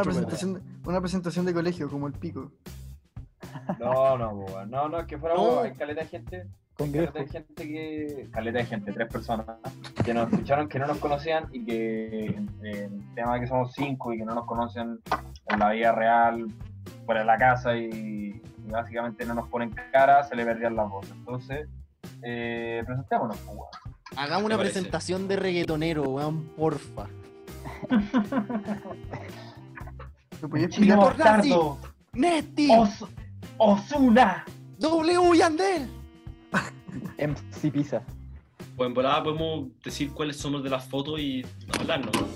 una, presentación de, una presentación de colegio, como el pico. No, no, no, no, es que fuera No. hay caleta de gente, Congreso. caleta de gente que, caleta de gente, tres personas, que nos escucharon que no nos conocían y que eh, el tema de que somos cinco y que no nos conocen en la vida real, fuera de la casa y, y básicamente no nos ponen cara, se le perdían las voces. Entonces, eh, presentémonos, weón. Hagamos una parece. presentación de reggaetonero, weón, porfa. ¿Me podías ¡Nesti! Os- Osuna. ¡W Yandel! MC Pizza. Pues en volada podemos decir cuáles somos de las fotos y hablarnos. ¿no?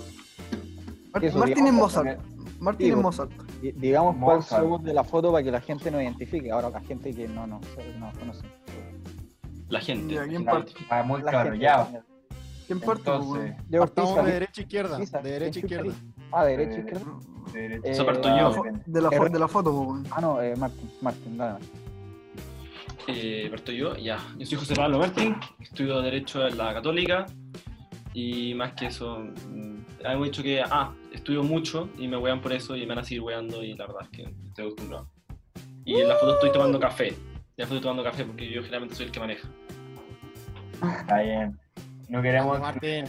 Mar- Eso, Martín es digamos, Mozart. Martín es Sí, Mozart. Di- Digamos cuál somos de la foto para que la gente nos identifique. Ahora la gente que no nos no, conoce. La gente. ¿quién parte? Ah, muy La claro, gente- ya. ¿Quién parte? Entonces? Yo, Partamos de derecha a izquierda. De derecha a ¿Quién izquierda. Ah, derecha, Eh, izquierda. de derecha. Eh, Eso parto De la, de la, fo- de la foto. Ah, no, eh, Martín. Martín, dale. Eh, parto yo, ya. Yo soy José Pablo Martín, estudio Derecho en la Católica y más que eso, mm, hemos dicho que, ah, estudio mucho y me wean por eso y me van a seguir weando y la verdad es que estoy acostumbrado. Y en la foto estoy tomando café. En la foto estoy tomando café porque yo generalmente soy el que maneja. Está bien. No queremos. Martín.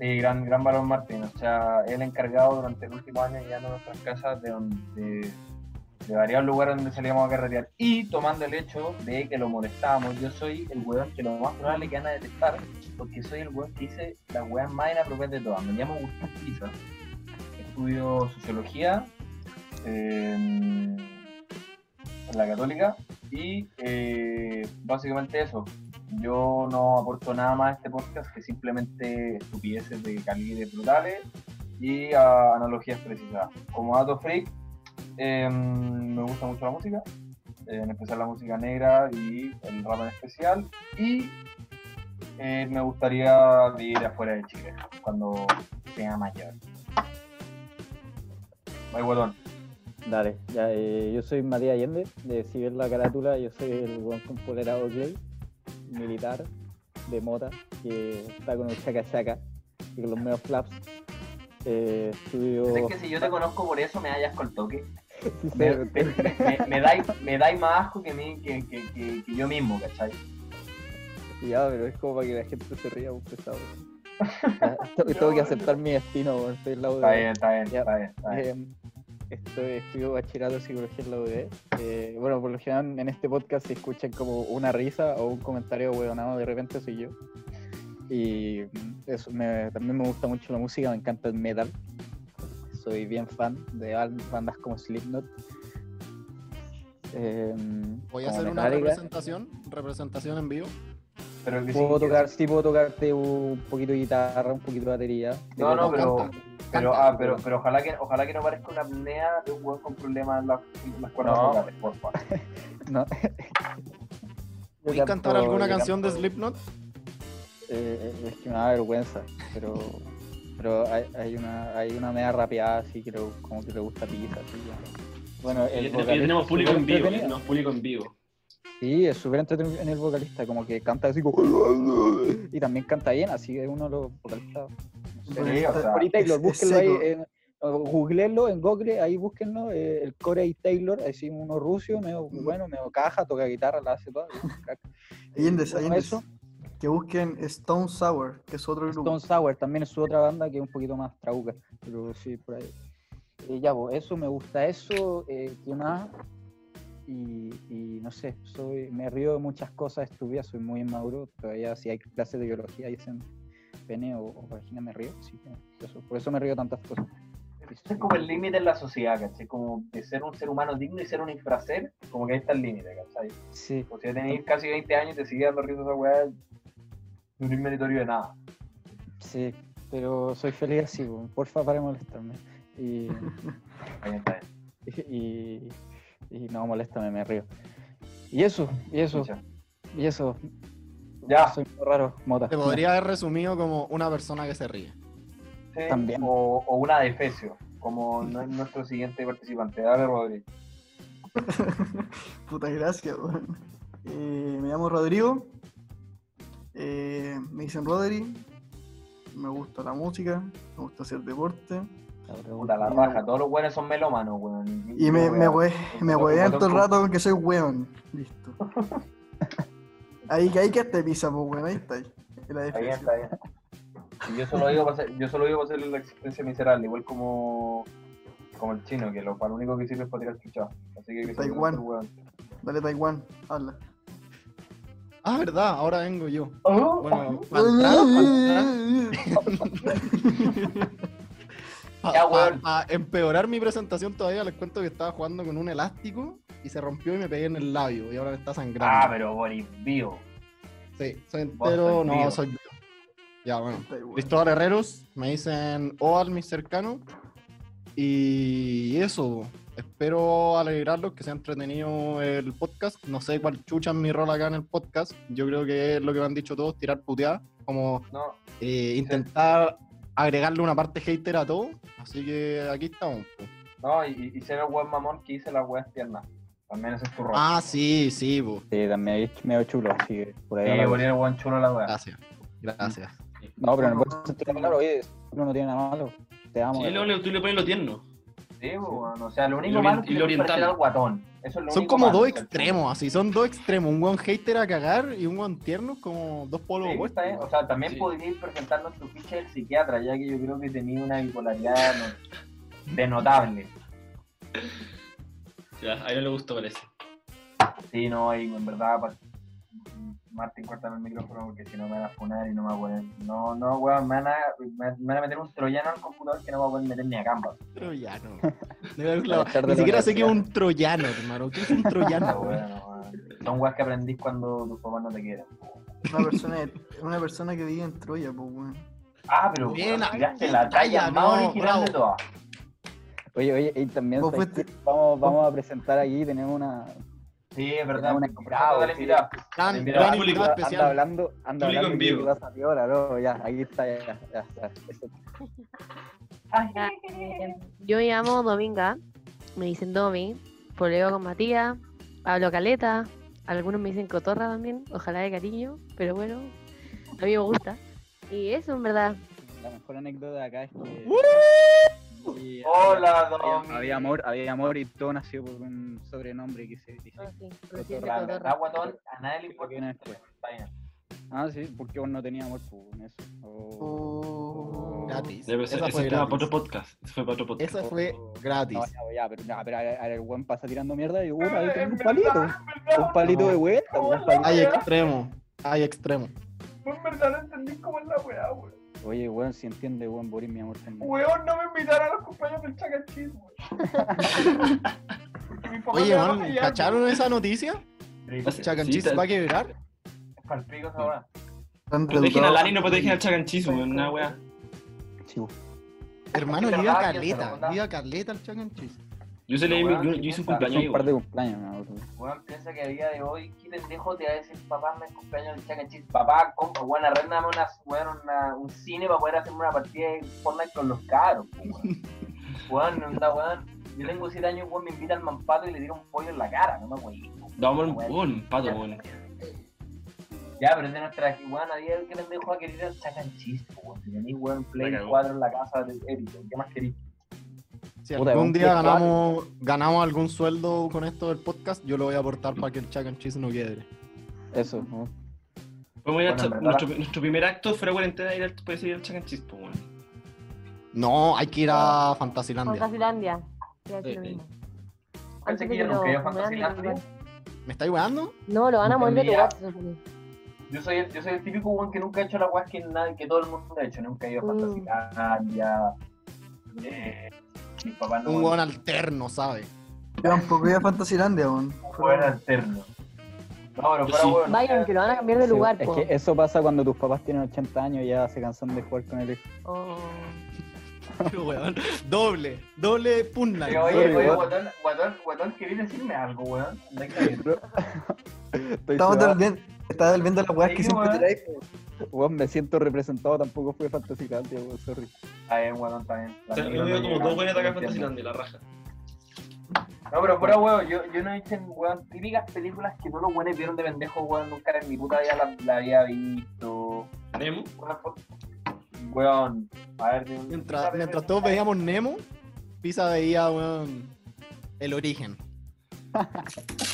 Sí, gran, gran valor Martín. O sea, él encargado durante el último año ya en nuestras casas de, donde, de varios lugares donde salíamos a carretear. Y tomando el hecho de que lo molestábamos, yo soy el weón que lo más probable que van a detectar, porque soy el weón que hice las weas más inapropiadas de todas. Me llamo Gustavo Pisa. Estudio sociología eh, en la católica y eh, básicamente eso. Yo no aporto nada más a este podcast que simplemente estupideces de calibre brutales y ah, analogías precisas. Como dato freak, eh, me gusta mucho la música, eh, en especial la música negra y el rap en especial. Y eh, me gustaría vivir afuera de Chile cuando sea mayor. Bye, guatón. Dale, ya, eh, yo soy Matías Allende, de Si ves la carátula, yo soy el buen con polera militar de mota, que está con el chaca chaca y con los medios flaps. Eh, estudio... Es que si yo te conozco por eso, me hallas con toque. Sí, Me, me, me, me dais, me dais más asco que, mí, que, que, que, que yo mismo, ¿cachai? Ya, pero es como para que la gente se ría un pesado. Ya, tengo, que aceptar mi destino, weón, estoy en la Está bien, está bien, está bien. Está bien. Eh, estoy, estudio bachillerato en psicología en la UDE. Eh, bueno, por lo general en este podcast se escuchan como una risa o un comentario huevonado, de repente soy yo. Y eso, me- también me gusta mucho la música, me encanta el metal. Soy bien fan de bandas como Slipknot. Eh, Voy a hacer una representación, representación en vivo. Pero sí, Puedo que- tocar, sí puedo tocarte un poquito de guitarra, un poquito de batería. No, no, pero, Canta, pero, ah, pero, pero ojalá que ojalá que no parezca una apnea de un weón con problemas en las, en las cuerdas No. vocales, porfa. No. Yo ¿Puedes cantar alguna canción de Slipknot? Eh, es que me da vergüenza, pero pero hay, hay una hay una media rapeada así que le- como que le gusta pizza así. Bueno, Y el vocalista tenemos público en vivo, tenemos público en vivo. Sí, es súper entretenido en el vocalista, como que canta así como y también canta bien, así que es uno de los vocalistas. Sí, o sea, Corey Taylor, búsquenlo ahí, en- o googleenlo en Google, ahí búsquenlo, eh, el Corey Taylor, así uno ruso, medio bueno, medio caja, toca guitarra, la hace. Allendes, Bueno, Allendes. eso. Que busquen Stone Sour, que es otro grupo. Stone Sour también es su otra banda que es un poquito más trauca, pero sí, por ahí. Eh, ya, pues, eso me gusta, eso, eh, ¿qué más? Y, y no sé, soy, me río de muchas cosas estúpidas, soy muy inmaduro, todavía si hay clases de biología y dicen pene o, o vagina me río, que eso, por eso me río tantas cosas. Ese es como el límite en la sociedad, ¿cachai? Como de ser un ser humano digno y ser un infraser, como que ahí está el límite, ¿cachai? Sí, O sea, tenéis casi 20 años y te sigue dando risa esa weá, no es meritorio de nada. sí, pero soy feliz así, porfa para molestarme. Y, bien, está bien. y, y no, moléstame, me río. Y eso, y eso, Escucha. y eso. Ya. Soy muy raro, mota. Te podría haber resumido como una persona que se ríe. Sí, También. O, o una de Efesio, como nu- nuestro siguiente participante. Dale, Rodri. Puta gracia, weón. Eh, me llamo Rodrigo. Eh, me dicen Rodri. Me gusta la música. Me gusta hacer deporte. pregunta. Puta la raja, todos los buenos son melómanos, weón. Y me, me, weón. me huevean todo el rato porque soy weón. Listo. Ahí que ahí que te pisa, pues weón, ahí está. ahí. En la Está bien, está bien. Yo solo digo para hacer, yo solo digo para hacerle la existencia miserable, igual como como el chino, que lo, para lo único que sirve es para tirar chuchados. Así que que Taiwán. Dale Taiwán, habla. Ah, verdad, ahora vengo yo. Oh, Bueno, para entrar, para entrar, pa- Ya, pa- weón. pa empeorar mi presentación todavía, les cuento que estaba jugando con un elástico y se rompió y me pegué en el labio y ahora me está sangrando. Ah, pero Boris vivo. Sí, soy entero, no, vivo. soy vivo. Ya, bueno. Taiwán. Cristóbal Herreros, me dicen Oal, mis cercanos. Y eso, espero alegrarlos, que sea entretenido el podcast. No sé cuál chucha es mi rol acá en el podcast. Yo creo que es lo que me han dicho todos, tirar puteadas, como No, eh, intentar agregarle una parte hater a todo. Así que aquí estamos. no, y, y ser el buen mamón que hice las weas tiernas. También ese es tu rol. Ah, sí, sí, po. Sí, también es medio chulo, así que por ahí. Sí, el buen chulo la wea. gracias. Gracias. No, pero en el buen sentido palabra, oye, uno no tiene nada malo. Te amo. Sí, le- tú le pones lo tierno. Sí, pues, weón. O sea, lo único lo malo es que oriental. al guatón. Eso es lo Son único como malo, dos extremos, así, son dos extremos. Un buen hater a cagar y un buen tierno como dos polos Sí, opuestos. bien. O sea, también Sí. podríais presentarnos tu ficha del psiquiatra, ya que yo creo que tenía una bipolaridad no- denotable. Ya, a él no le gustó, parece. Sí, no, y en verdad, Martín, cortame el micrófono porque si no me van a funar y no me va a poder. No, no, weón, me van a, me, me van a meter un troyano al computador que no va a poder meter ni a Canvas. Troyano. Ni siquiera sé qué es un troyano, hermano. ¿Qué es un No, troyano? Son weas que aprendís cuando tus papás no te quieren. Una persona, una persona que vive en Troya, pues weón. Ah, pero Bien, tiraste bien, la talla más no, original de todas. Oye, oye, y también vamos, vamos a presentar aquí, tenemos una, Sí, es verdad. una al sí. gran público, anda especial. hablando, anda Público hablando en vivo. pasa piola, no, ya, aquí está, ya, ya, ya, Yo me llamo Dominga, me dicen Domi, poleo con Matías, hablo caleta, algunos me dicen cotorra también, ojalá de cariño, pero bueno, a mí me gusta. Y eso en verdad, La mejor anécdota de acá es que. Y Hola, había, Domi. había amor, había amor y todo nació por un sobrenombre que se dice. no, a nadie le importa. No. Ah, sí, porque vos no tenías amor pues, en eso. Oh. Oh. Gratis. Debe ser, Esa fue para gratis. otro podcast. Ese fue para otro podcast. Esa fue gratis. No, ya, ya, pero, ya, pero a- a- el buen pasa tirando mierda y uh, ahí tengo un palito. Un palito de vuelta. Hay extremo. Hay extremo. En verdad no entendí cómo es la weá, weón. Oye, weón, si entiende, weón, Boris, mi amor también. Weón, no me invitaron a los cumpleaños del Chaca Cheese, weón. Oye, fallar, ¿cacharon esa noticia? weón. Sí, te- va a quebrar. Es palpico esa weá. Tan Protegen al Ani, no protegen al Chaganchis, weón, una weón. Hermano, viva Carleta. Viva Carleta and Cheese. Yo, se leí, Weón, yo, ¿qué yo hice un cumpleaños un par de cumpleaños, mi amor. Weón, piensa que a día de hoy, ¿qué pendejo te va a decir papá me cumpleaños del Chaca Cheese? Papá, compa, weón, arréndame una, weón, una, un cine para poder hacerme una partida de Fortnite con los caros, weón. Weón, anda, weón. Yo tengo 7 años, weón, me invita al mampato y le tiro un pollo en la cara, no me weón. Vamos, weón, pato, weón. Ya, pero es de nuestra weón, a día de hoy, ¿qué pendejo va a querer el Chaca Cheese, weón? Si tenéis, weón, Play La cagó. 4 en la casa de Eric, ¿qué más queréis? Si Puta, algún un día ganamos, ganamos algún sueldo con esto del podcast, yo lo voy a aportar para que el Chuck and Cheese no quiebre. Eso, ¿no? Ir Bueno, verdad- nuestro, nuestro primer acto fuera cuarentena ir al, puede ser ir al Chaganchis, pues, weón. No, hay que ir a Fantasilandia. Fantasilandia. Iba a decir lo Sí. mismo. Pensé Antes que nunca iba a Fantasilandia. ¿Me estáis weando? No, lo van a mover de lugar. Yo soy, el, yo soy el típico weón que nunca ha hecho la weá que, nadie- que todo el mundo ha hecho. Nunca he ido a Mm. Fantasilandia. Eh, mi papá no Un weón alterno, ¿sabes? Yo tampoco iba a Fantasilandia, weón. Weón alterno. No, pero sí. weón. Vayan, que lo van a cambiar de Sí, lugar, es po. que eso pasa cuando tus papás tienen 80 años y ya se cansan de jugar con el hijo. Oh. Pero, weón, doble, doble punla. Oye, Sorry, oye, weón. guatón, guatón, guatón, ¿querés decirme algo, weón? Estamos estaba devolviendo las weas que siempre traes. Weón, me siento representado, tampoco fue Fantasilandia, weón, sorry. Está bien, weón, está bien. O sea, no veo como dos buenas acá en. Fantasilandia, la raja. No, pero fuera weón, yo, yo no he visto, weón, típicas películas que todos los weones vieron de pendejo, weón, nunca en mi puta vida la, la había visto. Nemo. Weón. A ver, un- Mientras, mientras todos veíamos Nemo, Pisa veía, weón, el origen.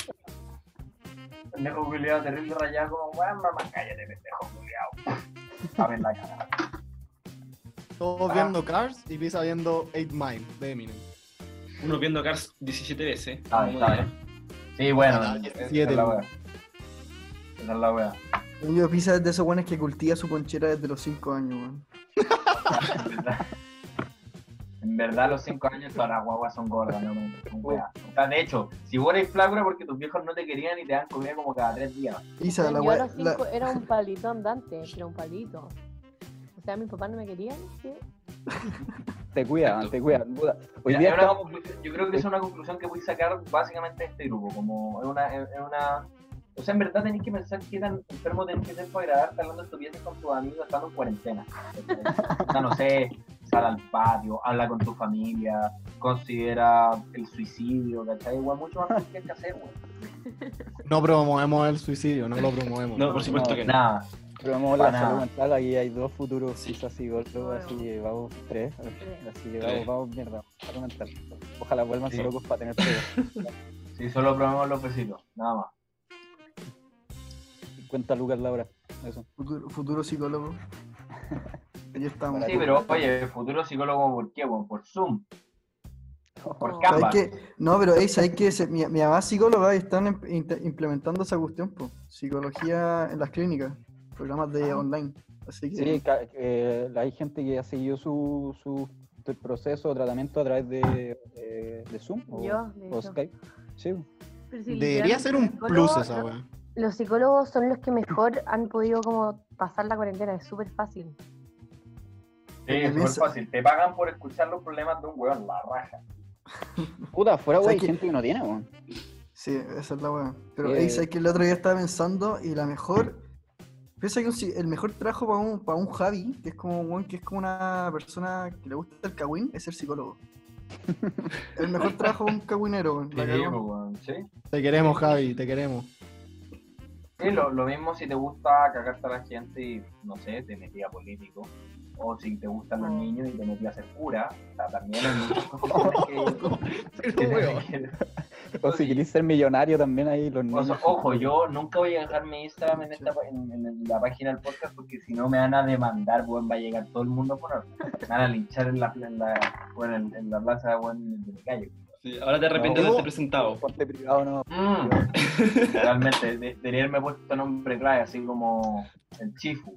Pendejo culiado, terrible rayado, como, weón, mamá, cállate, pendejo culiado. A ver la cara. Todos Ah. viendo Cars y Pisa viendo 8 Mile de Eminem. Uno viendo Cars 17 veces. Ah, está bien. Sí, bueno, Ah, esa 17, es la wea. Esa es la wea. Yo pisa es de esos buenos que cultiva su ponchera desde los 5 años, weón. En verdad, los 5 años todas las guaguas son gordas, no son weas. O sea, de hecho, si vos eres flaco era porque tus viejos no te querían y te dan comida como cada 3 días. Isa, la yo a wea. los la- cinco era un palito andante, era un palito. O sea, mis papás no me querían, ¿sí? Te cuidan, Exacto. te cuidan. puta. Hoy Mira, día es una estamos- conclusión- yo creo que es una conclusión que voy a sacar básicamente de este grupo. Como es una, es una. O sea, en verdad tenéis que pensar qué tan enfermo tenés que ser para agradarte hablando estupideces con tus amigos estando en cuarentena. O sea, no sé, sal al patio, habla con tu familia, considera el suicidio, ¿cachai? Igual mucho más que hay que hacer, güey. No promovemos el suicidio, no lo promovemos. No, por supuesto No, que no. Nada. Probamos la Para salud nada. mental, aquí hay dos futuros Sí. quizás psicólogos, así que vamos tres, así que vamos, vamos, mierda, salud mental. Ojalá vuelvan Sí. locos para tener pega. Sí, solo probemos los besitos, nada más. 50 lucas la hora, eso. Futuro, futuro psicólogo. Ahí estamos. Sí, pero oye, futuro psicólogo, ¿por qué? Por Zoom, por Oh. Canva. No, pero ¿sabes qué? Se- Mi, mi mamá es psicóloga y están implementando esa cuestión, po. Psicología en las clínicas, programas de Ah. online. Así que Sí, eh, hay gente que ha seguido su, su proceso de tratamiento a través de, de, de Zoom o, Yo, de o. Skype. Sí, Debería ser un plus los esa psicólogos- weá. Los psicólogos son los que mejor han podido como pasar la cuarentena, es súper fácil. Sí, es súper fácil. Te pagan por escuchar los problemas de un weón, la raja. Puta, fuera, güey, ¿Sabes hay qué? gente que no tiene, weón. Sí, esa es la weá. Pero Eh, hey, ¿sabes que el otro día estaba pensando y la mejor. Piensa que el mejor trabajo para un, para un Javi, que es como un weón que es como una persona que le gusta el cagüín, es ser psicólogo. el mejor trabajo para un cagüinero, weón. La Sí, weón. Te queremos, Javi, te queremos. Sí, lo, lo mismo si te gusta cagarte a la gente y, no sé, te metí a político. O si te gustan los niños y te metí a ser cura. O sea, también hay muchas cosas que, que tienes que- O si querés ser millonario también ahí los O niños. sea, ojo, yo nunca voy a dejar mi Instagram en, esta, en, en la página del podcast porque si no me van a demandar, weón, va a llegar todo el mundo a poner. Me van a linchar en la, en la, bueno, en, en la plaza weón, de mi calle. Sí, ahora te arrepientes No. de haberte presentado. Ponte privado, no. Mm, realmente, de- debería haberme puesto nombre clave, así como el Chifu.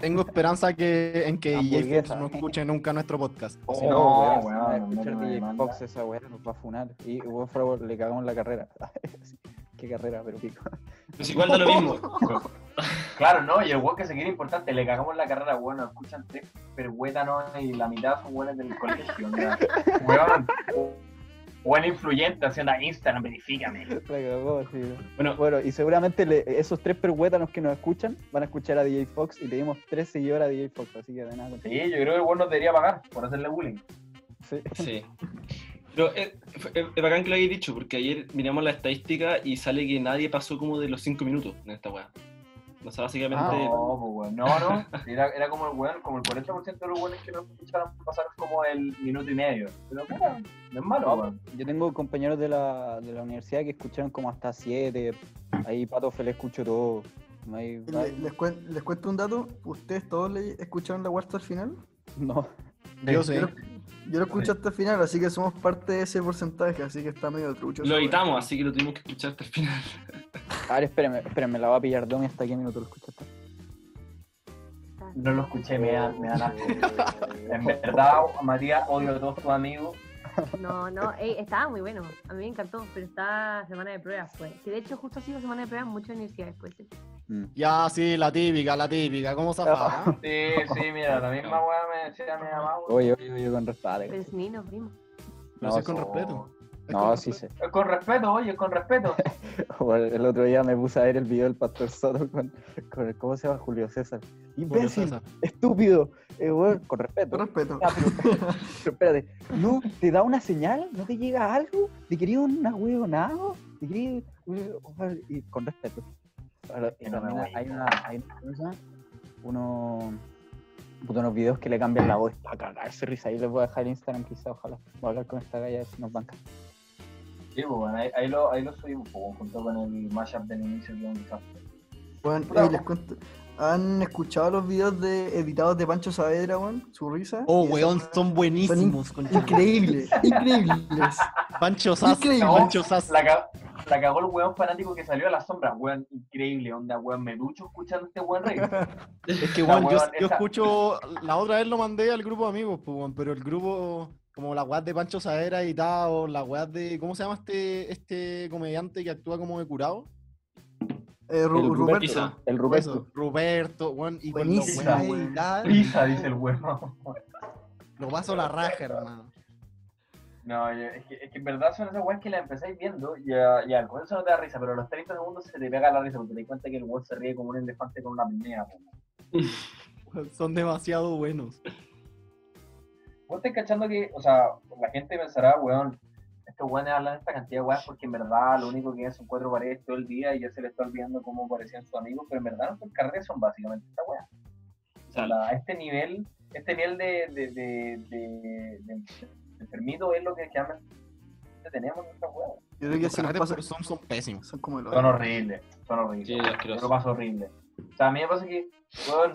Tengo esperanza que, en que DJ. Fox no escuche nunca nuestro podcast. Oh, Si no, no, weón, no escuchar me DJ. Fox esa weá nos va a funar. Y fuera, le cagamos la carrera. Qué carrera, pero pico. Pues igual da lo mismo. Claro, ¿no? Y el weón que se quiere importante, le cagamos la carrera, bueno, escuchan tres perhuétanos y la mitad son weones del colegio, ¿no? Weón, buen influyente haciendo a Instagram, verifícame. Cagó. Bueno, Bueno, y seguramente le- esos tres perhuétanos que nos escuchan van a escuchar a DJ Fox y le dimos tres seguidores a DJ Fox, así que de nada. Sí, yo creo que el weón nos debería pagar por hacerle bullying. Sí. sí. Pero es, es- es bacán que lo hayáis dicho, porque ayer miramos la estadística y sale que nadie pasó como de los 5 minutos en esta weá. O sea, básicamente. Ah, No, pues weón, no, no. Era, era como el weón, como el 40% de los weones que nos escucharon pasaron como el minuto y medio. Pero mira, no es malo, weón. Yo tengo compañeros de la, de la universidad que escucharon como hasta siete. Ahí Pato Fele escucho todo. Ahí- Le- les, cuen- les cuento un dato. ¿Ustedes todos le escucharon la huerta al final? No. yo yo lo escuché hasta el final, así que somos parte de ese porcentaje, así que está medio trucho. Lo editamos, así que lo tuvimos que escuchar hasta el final. A ver, espérenme, espérenme, la va a pillar Domi hasta qué minuto lo escuchaste. No lo escuché, me dan, me dan asco. En verdad, Matías, odio a todos tus amigos. No, no, ey, estaba muy bueno. A mí me encantó, pero está semana de pruebas, pues. Que de hecho, justo ha sido semana de pruebas en muchas universidades, pues. Mm. Ya, sí, la típica, la típica. ¿Cómo zafaba? Sí, sí, mira, la misma weá me decía mi mamá. Oye, oye, oye, con respeto. Pero es niño, primo. Pero No, con respeto. No, con sí respeto. sé. Con respeto, oye, con respeto. El otro día me puse a ver el video del Pastor Soto con, con el, ¿cómo se llama? Julio César. Julio Imbécil, César. estúpido. Eh, bueno, con Con respeto. respeto. Ya, pero, pero espérate, ¿no te da una señal? ¿No te llega algo? ¿Te quería una huevonada? ¿Te quería...? Y con respeto. Y también hay una, hay una cosa, uno... unos videos que le cambian la voz para cagarse risa. Ahí les voy a dejar el Instagram quizá, ojalá. Voy a hablar con esta galla nos banca. Sí, pues, bueno, ahí, ahí lo, ahí lo subimos, pues, junto con el mashup del inicio que es un. Bueno, les cuento. ¿Han escuchado los videos de editados de Pancho Saavedra, weón? Su risa. Oh, weón, weá- son buenísimos. son. Increíbles, increíbles. Pancho Sass, Increíble. Pancho Sass. La, ca- la cagó el weón fanático que salió a la sombra, weón, increíble, onda, weón, me ducho escuchando este weón reír. Es que, La weón, yo, yo escucho. La otra vez lo mandé al grupo de amigos, pues, weón, pero el grupo. Como la weá de Pancho Saera editado, la weá de. ¿Cómo se llama este, este comediante que actúa como de curado? Eh, Ru- El Ruperto. Pisa. El Eso, Ruperto. Roberto, weón, y editada, Prisa, dice el weón. lo paso la raja, hermano. No, es que, es que en verdad son esas weas que la empezáis viendo y ya, ya al comienzo no te da risa, pero a los 30 segundos se te pega la risa porque te das cuenta que el weón se ríe como un elefante con una apnea. po. Son demasiado buenos. Vos estás cachando que, o sea, la gente pensará, weón, estos weones hablan esta cantidad de weas porque en verdad lo único que es son cuatro paredes todo el día y ya se le está olvidando cómo parecían sus amigos, pero en verdad nuestras carreras son básicamente esta wea. O sea, la- a este nivel, este nivel de, de, de, de, de- de enfermito es lo que realmente tenemos en esta wea. Yo creo que se nos pasa. son, son pésimos. Son como los. Son horribles, son horribles. Sí, Yo lo paso horrible. O sea, a mí me pasa que, weón,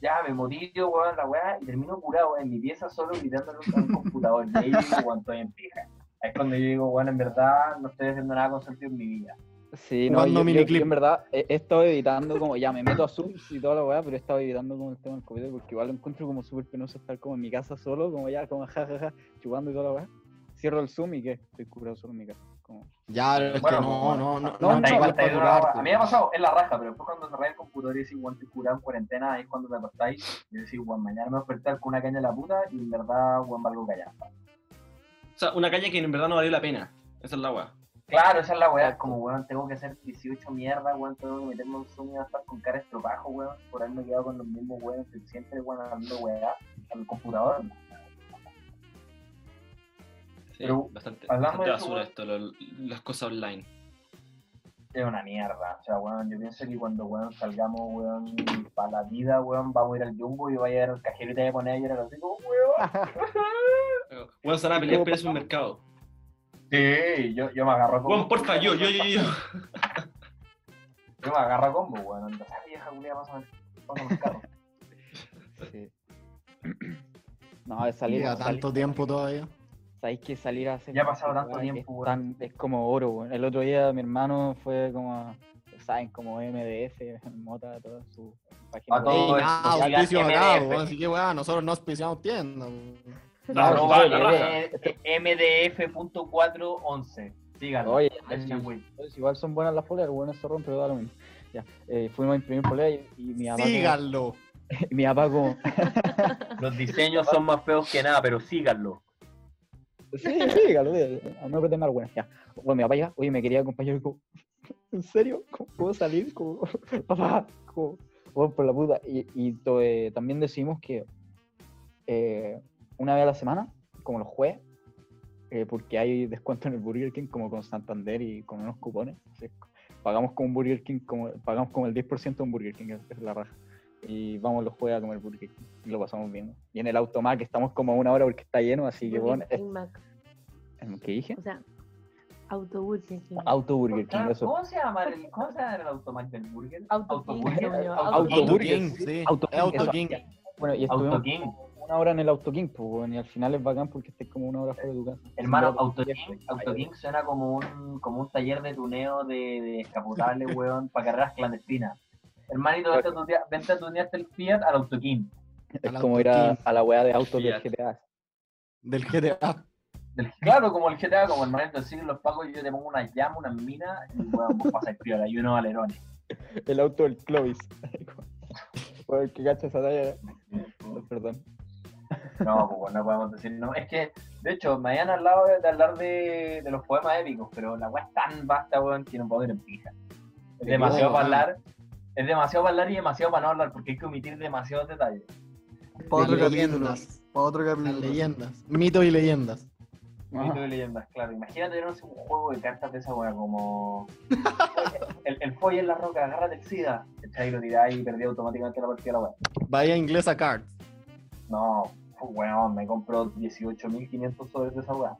ya me motivo, weón, la weá, y termino curado en mi pieza solo gritándole a un computador. Y ahí digo, weón, estoy en pija. Ahí es cuando yo digo, weón, en verdad no estoy haciendo nada con sentido en mi vida. Sí, no, yo, yo- yo en verdad he, he estado editando como, ya me meto a Zoom y toda la weá, pero he estado editando como el tema del COVID porque igual lo encuentro como súper penoso estar como en mi casa solo, como ya, como jajaja, chupando y toda la weá. Cierro el Zoom y que estoy curado solo en mi casa. Como... Ya, es Bueno, que no, pues, no, no. no, igual. A mí me ha pasado, es la raja, pero después cuando cerráis el computador y decís, weón, estoy curado en cuarentena, ahí es cuando te acostáis y decís, weón, mañana me voy a despertar con una caña en la puta y en verdad, weón, valgo callar. O sea, una calle que en verdad no valió la pena. Esa es la weá. Claro, esa es la weá, como weón, tengo que hacer 18 mierda, weón, tengo que meterme un zoom y va a estar con cara estropajo, weón, por haberme quedado con los mismos weones que siempre, weón, hablando weá al computador. Sí, Pero, bastante, hablando bastante basura esto, lo- las cosas online. Es una mierda, o sea, weón, yo pienso que cuando, weón, salgamos, weón, para la vida, weón, vamos a ir al Jumbo y vaya a ir al cajero y te voy a poner a llorar así como, weón. Weón, se van a pelear por el mercado. Sí, yo, yo me agarro a combo. Weón, porfa, yo, yo, yo, yo. Yo me agarro a combo, weón, esa vieja culia pasa los carros. Sí. No, de salir, Llega salir- tanto tiempo todavía. Sabéis que salir a hacer. Ya ha pasado tanto tiempo, Es, tan- es como oro, weón. El otro día mi hermano fue como. a- Saben, como MDF, Mota, toda su página. A todo auspicio acá, weón, así que weón, nosotros no auspiciamos tiendas. No, raja. Eh, MDF.411. Síganlo. Oye, pues igual son buenas las poleras, bueno, se rompe, pero da lo mismo. Ya, eh, fuimos a imprimir poleras y, y mi papá. como- Síganlo. mi papá como. Los diseños son más feos que nada, pero síganlo. Sí, sí, dígalo, dígalo, a no pretender buenas. Ya. Bueno, mi papá ya, oye, me quería acompañar como, ¿en serio? ¿Cómo puedo salir? Como, papá, como, bueno, por la puta. Y, y to- eh, también decimos que eh, una vez a la semana, como los jueves, eh, porque hay descuento en el Burger King, como con Santander y con unos cupones. así, pagamos con un Burger King, como, pagamos como el 10% de un Burger King, es la raja. Y vamos los jueves a comer Burger King y lo pasamos bien. Y en el automac estamos como a una hora porque está lleno, así que bueno, Mac. es- ¿qué dije? O sea, autoburger King. Auto Burger King, eso. ¿Cómo se llama el, cómo se llama el automac del burger? Auto King, Autoburger. King, sí. Auto. King. Bueno, y estuvimos Auto King. una hora en el Auto King, pues, bueno, y al final es bacán porque estés como una hora fuera de tu casa. Hermano, Haciendo Auto otro King, viaje. Auto King suena como un, como un taller de tuneo de, de escapotables, weón, para carreras clandestinas. Hermanito, vente a tunear- vente a tunearte el Fiat al Auto King. Es Al como ir a, a la weá de autos del. GTA. Del GTA. Del- claro, como el GTA, como el hermanito, siguen los pagos y yo te pongo una llama, una mina, y weón, vos pasas piola y unos alerones. El auto del Clovis. Bueno, que cacha esa talla. Oh, Perdón. No, pues no podemos decir no. Es que, de hecho, me habían hablado de, de hablar de, de los poemas épicos, pero la weá es tan vasta, weón, que no puedo ir en pija. Es demasiado weón. para hablar, es demasiado para hablar y demasiado para no hablar, porque hay que omitir demasiados detalles. Para otro capítulo. leyendas. Para otro capítulo. leyendas. Mitos y leyendas. Mito de leyendas, claro. Imagínate tener un juego de cartas de esa weá como. el, el folle en la roca, agárrate el SIDA. ¿Cachai? Lo tiráis y perdí automáticamente la partida de la weá. Vaya inglesa cards. No, weón, me compró 18.500 sobres de esa weá.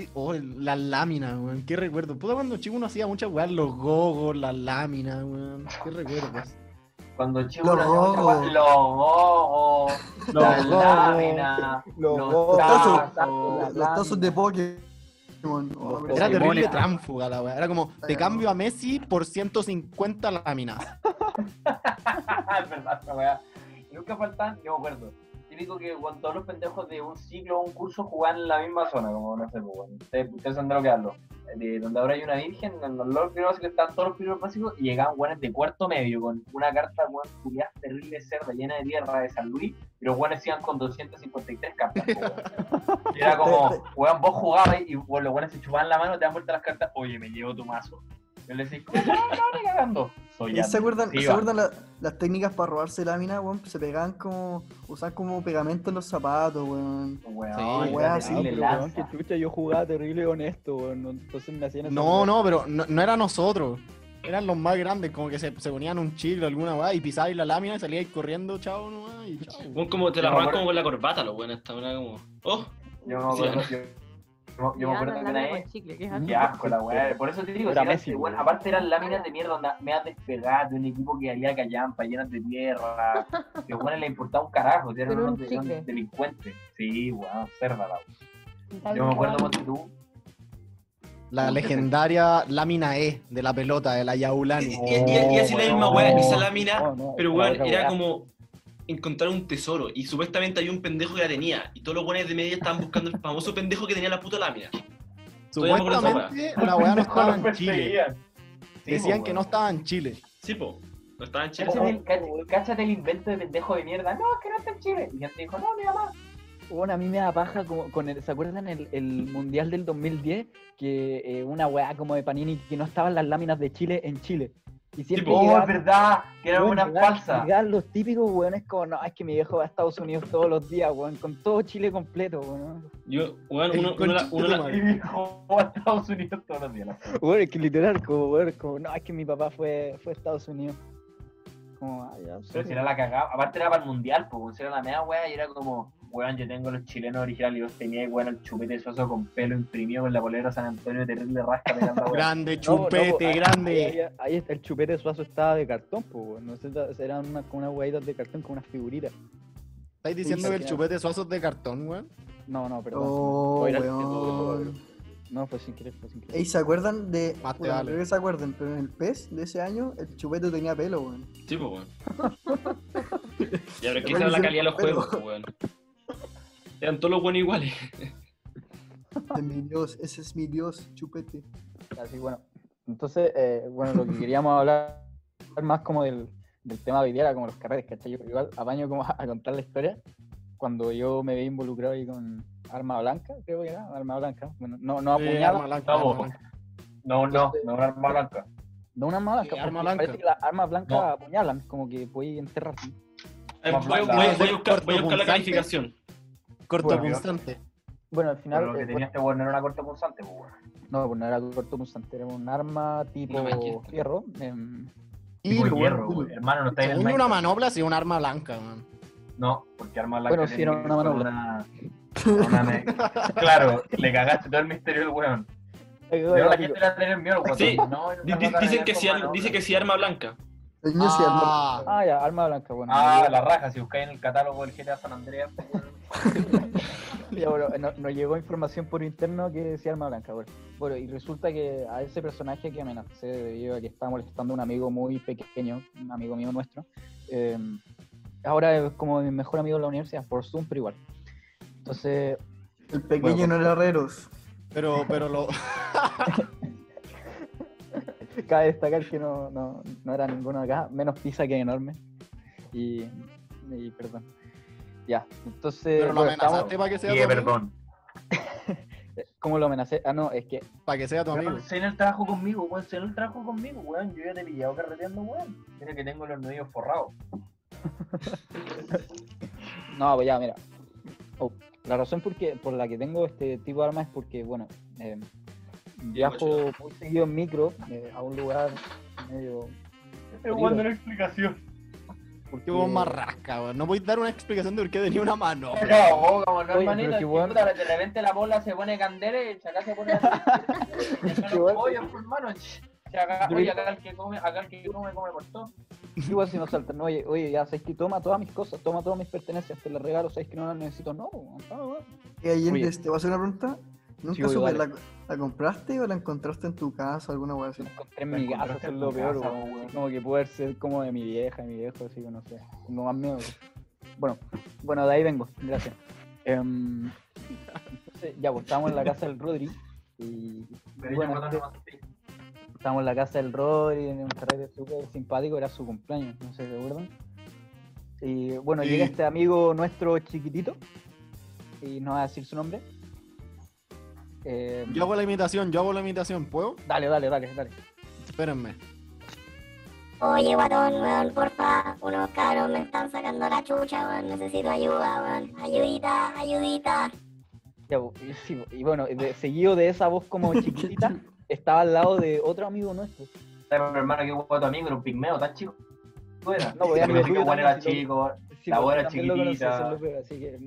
¿Qué? Oh, las láminas, weón. Qué recuerdo. Puta, cuando chico uno hacía muchas weas, los gogos, las láminas, weón. Qué recuerdos. Cuando chico Los gogos. weá, los gogos, Los láminas, los gogos, Los tazos de Pokémon. Oh, Era terrible tránfuga la wea. Era como, te cambio a Messi por 150 láminas. es verdad, esa weá. Y nunca faltan, yo me acuerdo. Que cuando todos los pendejos de un ciclo o un curso jugaban en la misma zona, como no sé, pues, bueno, ustedes, ustedes de lo que hablo. De donde ahora hay una virgen, en los primeros básicos estaban todos los primeros básicos y llegaban guanes de cuarto medio con una carta, weón, terrible cerda llena de tierra de San Luis, y los guanes iban con 253 cartas. Y era como, weón, vos jugabas y weón, los guanes se chupaban la mano, te dan vuelta las cartas, oye, me llevo tu mazo. Yo le decía, no, no, ni cagando. Soy ¿Y ¿Se acuerdan, Sí, ¿se acuerdan la- las técnicas para robarse láminas, weón? Se pegaban como. usaban como pegamento en los zapatos, weón. Weón, Sí, weón, sí, weón, lanza. que chucha, yo jugaba terrible honesto, weón. no- Entonces me hacían No, no, pero no, no era nosotros. Eran los más grandes, como que se, se ponían un chicle o alguna weá y pisabais la lámina y salíais corriendo, chao nomás y chao. Weón, como te la roban como con la corbata, los buenos. Esta era como. ¡Oh! Yo me Sí, acuerdo, yo, yo me acuerdo que una vez, chicle, ¿qué qué asco la weá, por eso te digo, Era si eran- Messi, bueno, weón. aparte eran láminas de mierda, onda, medias despegadas de un equipo que haría callampa, llenas de tierra, que bueno le importaba un carajo, eran unos delincuentes. Sí, weón, cerda la Yo me acuerdo, ponte tú, La legendaria lámina E de la pelota, de la Yaulani. Y, y- y así la misma weá, esa lámina. Pero weón, era como encontrar un tesoro. Y supuestamente había un pendejo que la tenía. Y todos los buenos de media estaban buscando el famoso pendejo que tenía la puta lámina. Supuestamente la weá no estaba en Chile. Sí, Decían po, que no estaba en Chile. Sí, po. No estaba en Chile. Cáchate el, invento de pendejo de mierda. No, es que no está en Chile. Y gente dijo, no, mi mamá. Bueno, a mí me da paja como con el, ¿se acuerdan el, el Mundial del 2010? Que eh, una weá como de Panini que no estaban las láminas de Chile en Chile. Y siempre Oh, llegaban- es verdad, que era weón, una llegaban- falsa. llegaban los típicos weones como, no, es que mi viejo va a Estados Unidos todos los días, weón, con todo Chile completo, weón. Yo, weón, uno, uno, la- uno madre. Y dijo a Estados Unidos todos los días. Weón, es que literal, como, weón, como, no, es que mi papá fue, fue a Estados Unidos. Como, ah, ya, Pero si era la cagada, aparte era para el mundial, pues era la media wea y era como, weón, yo tengo los chilenos originales y vos teníais, weón, el chupete suazo con pelo imprimido con la polera San Antonio terrible rasca pegando weón. Grande, No, no, chupete, grande. Ahí, ahí- ahí está, el chupete suazo estaba de cartón, pues, weón. No sé, eran una, con unas huevitas de cartón con unas figuritas. ¿Estáis diciendo Uy, que el chupete suazo es de cartón, weón? No, no, perdón. Oh, weón. No, fue sin querer, fue sin querer. Ey, ¿se acuerdan de. Más Bueno, vale. creo que se acuerdan, pero en el PES de ese año, el chupete tenía pelo, weón. Sí, po, weón. ya, pero es que esa era la calidad de los juegos, weón. Eran todos los buenos iguales. De mi dios, ese es mi dios, chupete. Así, bueno. Entonces, eh, bueno, lo que queríamos hablar más como del, del tema de hoy día era como los carretes, ¿cachai? Yo igual apaño como a, a contar la historia cuando yo me vi involucrado ahí con arma blanca, creo que era, arma blanca. Bueno, no, no Eh, apuñala, arma blanca, Vamos. arma blanca. No, no, no una arma blanca. no una arma blanca, Sí, arma blanca. parece que las armas blancas No. apuñalan, como que puedes enterrar. Eh, voy, voy- voy a buscar, voy a buscar la calificación. Corto Bueno, punzante. Bueno, al final, Pero lo que eh, tenía este weón no era una corta punzante, pues weón. no, pues no era corto punzante, era un arma tipo máquina. fierro. em, Y Tipo hierro, bueno, weón. Hermano, no está en el una manopla sí un arma blanca, man. No, porque arma blanca. Bueno, sí, era una manopla. una- una me- Claro, le cagaste todo el misterio del weón. Pero la gente le va a tener miedo, weón. Sí, No, no Dicen que con sí, ar- manopla. dice que sí arma blanca. Ah, Ah, ya, arma blanca, bueno. Ah, la raja, si buscáis en el catálogo del GTA San Andreas. Ya, bueno, no- nos llegó información por interno que decía arma blanca. Bueno. bueno, y resulta que a ese personaje que amenacé debido a que estaba molestando a un amigo muy pequeño, un amigo mío nuestro, eh, ahora es como mi mejor amigo en la universidad, por Zoom, pero igual. Entonces, El pequeño Bueno, no era herreros. pero, pero lo. cabe destacar que no, no, no era ninguno acá, menos pizza que enorme. Y, y perdón. Ya, entonces. Pero lo bueno, estamos- amenazaste para que sea Sí, tu amigo. perdón. ¿Cómo lo amenacé? Ah, no, es que Para que sea tu amigo. Weón, Se en el trabajo conmigo, weón. Se en el trabajo conmigo, weón. Yo ya te he pillado carreteando, weón. Mira que tengo los nudillos forrados. No, pues ya, mira. Oh, la razón por, que- por la que tengo este tipo de armas es porque, bueno, eh, viajo muy seguido en micro eh, a un lugar medio. Estoy jugando la explicación. ¿Por qué vos más rasca, weón? No podéis dar una explicación de por qué tenía una mano. No, vos, como no, Oye, hermanito, si puta, de repente la bola se pone candela y el chacá se pone acá pollos, pues, hermano. Acá- Oye, acá el que come, acá el que come, come por todo. Igual si nos saltan, no, oye, oye, ya sabes que toma todas mis cosas, toma todas mis pertenencias, te las regalo, sabes que no las necesito, no, ah, weón. Y ahí Oye. te voy a hacer una pregunta. ¿Nunca Sí, supe, la, la compraste o la encontraste en tu casa o alguna wea así? La encontré en La mi casa, eso es lo peor, weón. Como que poder ser como de mi vieja, mi viejo, así que no sé. Tengo más miedo. Bueno, bueno, de ahí vengo, gracias. Entonces, ya, pues estábamos en la casa del Rodri y Pero bueno, así. estábamos en la casa del Rodri en un carrete súper simpático, era su cumpleaños, no sé si recuerdan. Y bueno, Sí. llega este amigo nuestro chiquitito y no va a decir su nombre. Em, Yo hago la imitación, yo hago la imitación, ¿puedo? Dale, dale, dale, dale. Espérenme. Oye, guatón, weón, porfa, unos cabros me están sacando la chucha, weón, necesito ayuda, weón, ayudita, ayudita. Ya, y, sí, y bueno, de- seguido de esa voz como chiquitita, estaba al lado de otro amigo nuestro. Pero, hermano, que guapo tu amigo, era un pigmeo, tan chico. Fuera. No, voy a ver, era chico. Sí, La voz era también lo conocí, chiquitita. eso es lo peor, así que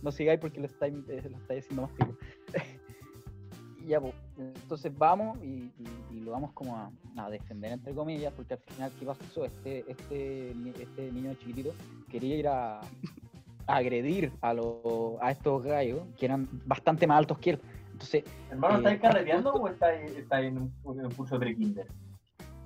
no sigáis porque lo estáis, eh, lo estáis haciendo más pico. Ya, pues, entonces vamos y, y- y lo vamos como a, a defender, entre comillas, porque al final, ¿qué pasó? Este, este, este niño chiquitito quería ir a, a agredir a, los a estos gallos que eran bastante más altos que él. Entonces, Hermano, Eh, ¿estáis carreteando o estáis estáis en un, curso de pre-kinder?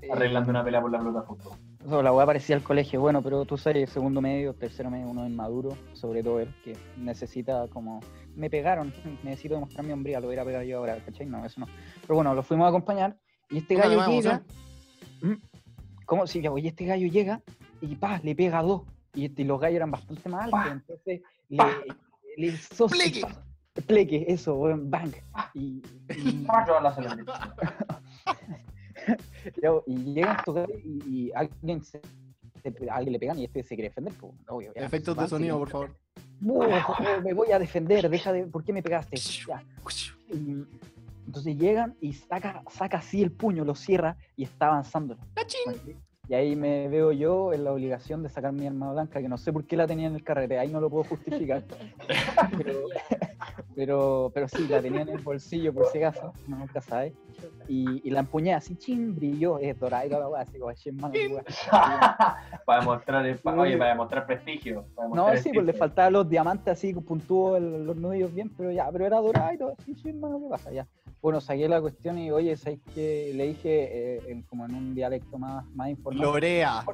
eh, Arreglando una pelea por la pelota fútbol. No, la weá parecía al colegio, bueno, pero tú sabes, segundo medio, tercero medio, uno es maduro, sobre todo él, que necesita como... Me pegaron, necesito demostrar mi hombría, lo hubiera pegado yo ahora, ¿cachai? No, eso no. Pero bueno, lo fuimos a acompañar y este gallo llega... ¿Mm? ¿Cómo? Sí, ya, y este gallo llega y pa, le pega a dos. Y, este- y los gallos eran bastante más altos, Pa. entonces le, Pa. le hizo... Pleque. Pleque, eso, bang. Y, y- y llegan estos gallos y, y alguien, se, alguien le pegan y este se quiere defender. Pues, obvio, ya, Efectos de sonido, por favor. Me voy a defender, deja de. ¿Por qué me pegaste? Ya. Entonces llegan y saca, saca así el puño, lo cierra y está avanzando. Bueno, Y ahí me veo yo en la obligación de sacar mi arma blanca, que no sé por qué la tenía en el carrete, ahí no lo puedo justificar. pero, pero, pero sí, la tenía en el bolsillo por si acaso, uno nunca sabe. Y, y la empuñé así, chin, brilló, es dorada y toda la weá, así como así en mano. para demostrar, el- pa- oye, para demostrar prestigio. para No, sí, pues le faltaban los diamantes así, puntúo el- los nudillos bien, pero ya, pero era dorada y todo, así, sí, hermano, ¿qué pasa? Ya. Bueno, saqué la cuestión y, oye, ¿sabes qué? Le dije, eh, en- como en un dialecto más, más informal. Lorea.